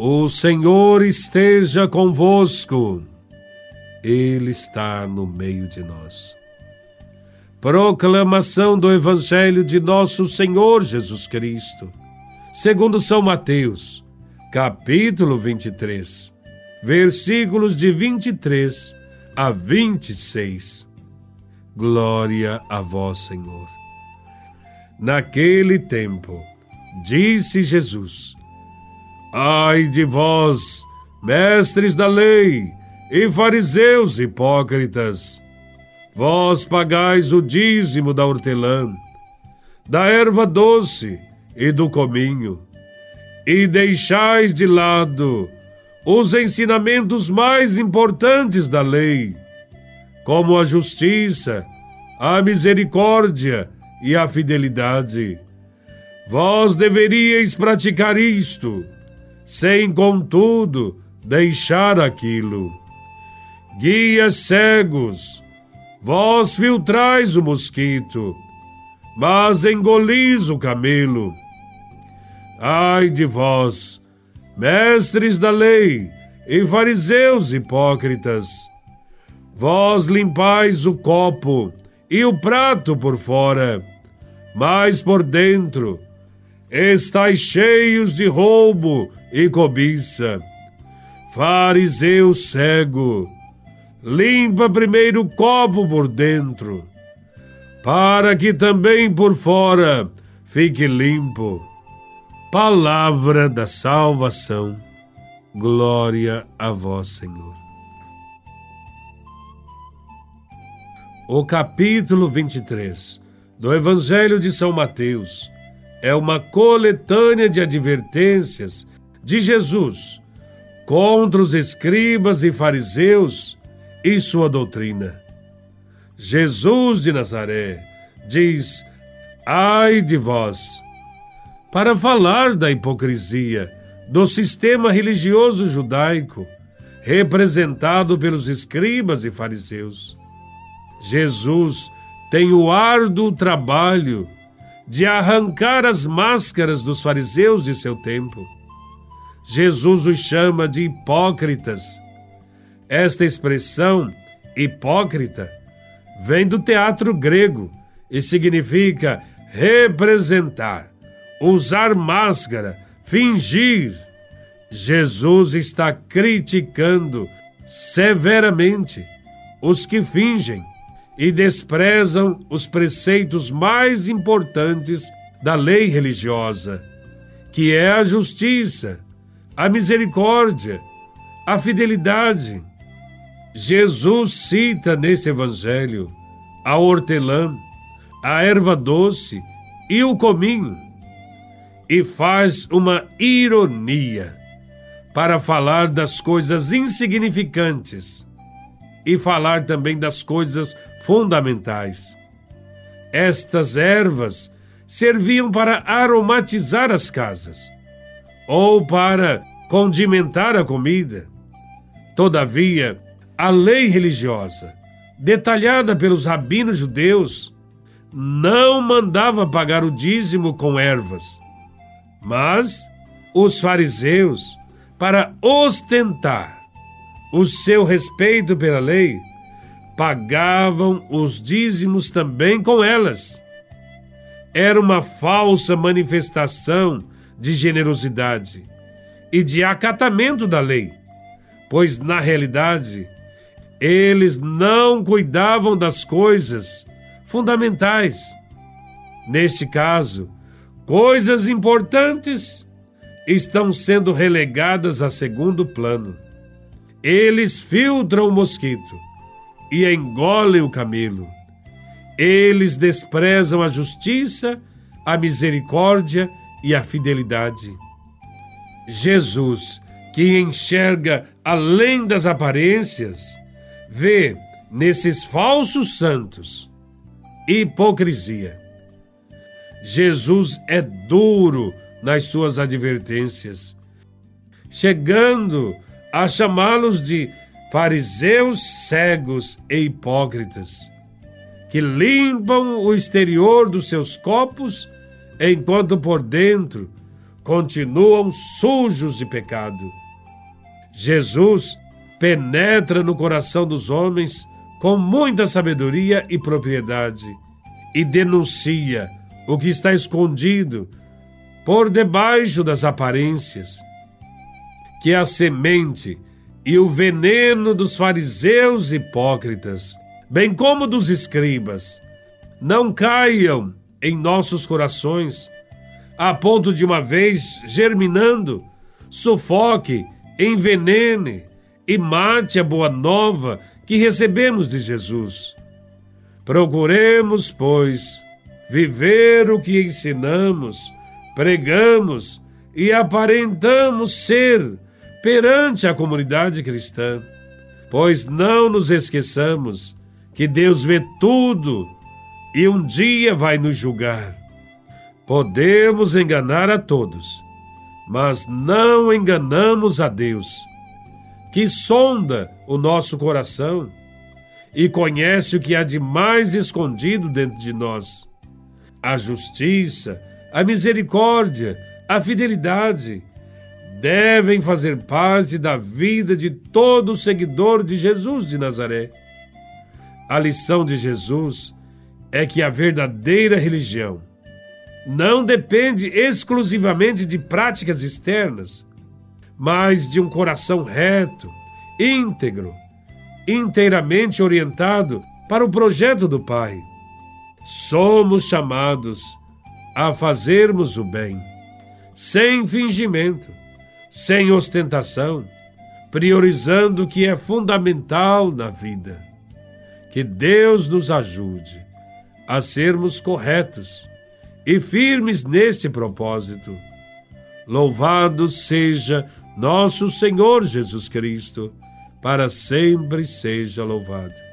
O Senhor esteja convosco, Ele está no meio de nós. Proclamação do Evangelho de Nosso Senhor Jesus Cristo, segundo São Mateus, capítulo 23, versículos de 23 a 26. Glória a Vós, Senhor. Naquele tempo, disse Jesus: Ai de vós, mestres da lei e fariseus hipócritas! Vós pagais o dízimo da hortelã, da erva doce e do cominho, e deixais de lado os ensinamentos mais importantes da lei, como a justiça, a misericórdia e a fidelidade. Vós deveríeis praticar isto sem contudo deixar aquilo. Guias cegos, vós filtrais o mosquito, mas engolis o camelo. Ai de vós, mestres da lei e fariseus hipócritas, vós limpais o copo e o prato por fora, mas por dentro estáis cheios de roubo e cobiça. Fariseu cego, limpa primeiro o copo por dentro, para que também por fora fique limpo. Palavra da salvação. Glória a vós, Senhor. O capítulo 23 do Evangelho de São Mateus é uma coletânea de advertências de Jesus contra os escribas e fariseus e sua doutrina. Jesus de Nazaré diz: Ai de vós! Para falar da hipocrisia do sistema religioso judaico, representado pelos escribas e fariseus. Jesus tem o árduo trabalho de arrancar as máscaras dos fariseus de seu tempo. Jesus os chama de hipócritas. Esta expressão, hipócrita, vem do teatro grego e significa representar, usar máscara, fingir. Jesus está criticando severamente os que fingem e desprezam os preceitos mais importantes da lei religiosa, que é a justiça, a misericórdia, a fidelidade. Jesus cita neste evangelho a hortelã, a erva doce e o cominho, e faz uma ironia para falar das coisas insignificantes e falar também das coisas fundamentais. Estas ervas serviam para aromatizar as casas ou para condimentar a comida. Todavia, a lei religiosa, detalhada pelos rabinos judeus, não mandava pagar o dízimo com ervas. Mas os fariseus, para ostentar o seu respeito pela lei, pagavam os dízimos também com elas. Era uma falsa manifestação de generosidade e de acatamento da lei, pois na realidade eles não cuidavam das coisas fundamentais. Neste caso, coisas importantes estão sendo relegadas a segundo plano. Eles filtram o mosquito e engolem o camelo. Eles desprezam a justiça, a misericórdia e a fidelidade. Jesus, que enxerga além das aparências, vê nesses falsos santos hipocrisia. Jesus é duro nas suas advertências, chegando a chamá-los de fariseus cegos e hipócritas, que limpam o exterior dos seus copos, enquanto por dentro continuam sujos de pecado. Jesus penetra no coração dos homens com muita sabedoria e propriedade e denuncia o que está escondido por debaixo das aparências. Que a semente e o veneno dos fariseus hipócritas, bem como dos escribas, não caiam em nossos corações, a ponto de uma vez germinando, sufoque, envenene e mate a boa nova que recebemos de Jesus. Procuremos, pois, viver o que ensinamos, pregamos e aparentamos ser perante a comunidade cristã, pois não nos esqueçamos que Deus vê tudo e um dia vai nos julgar. Podemos enganar a todos, mas não enganamos a Deus que sonda o nosso coração e conhece o que há de mais escondido dentro de nós. A justiça, a misericórdia, a fidelidade devem fazer parte da vida de todo seguidor de Jesus de Nazaré. A lição de Jesus é que a verdadeira religião não depende exclusivamente de práticas externas, mas de um coração reto, íntegro, inteiramente orientado para o projeto do Pai. Somos chamados a fazermos o bem, sem fingimento, sem ostentação, priorizando o que é fundamental na vida. Que Deus nos ajude a sermos corretos e firmes neste propósito. Louvado seja nosso Senhor Jesus Cristo, para sempre seja louvado.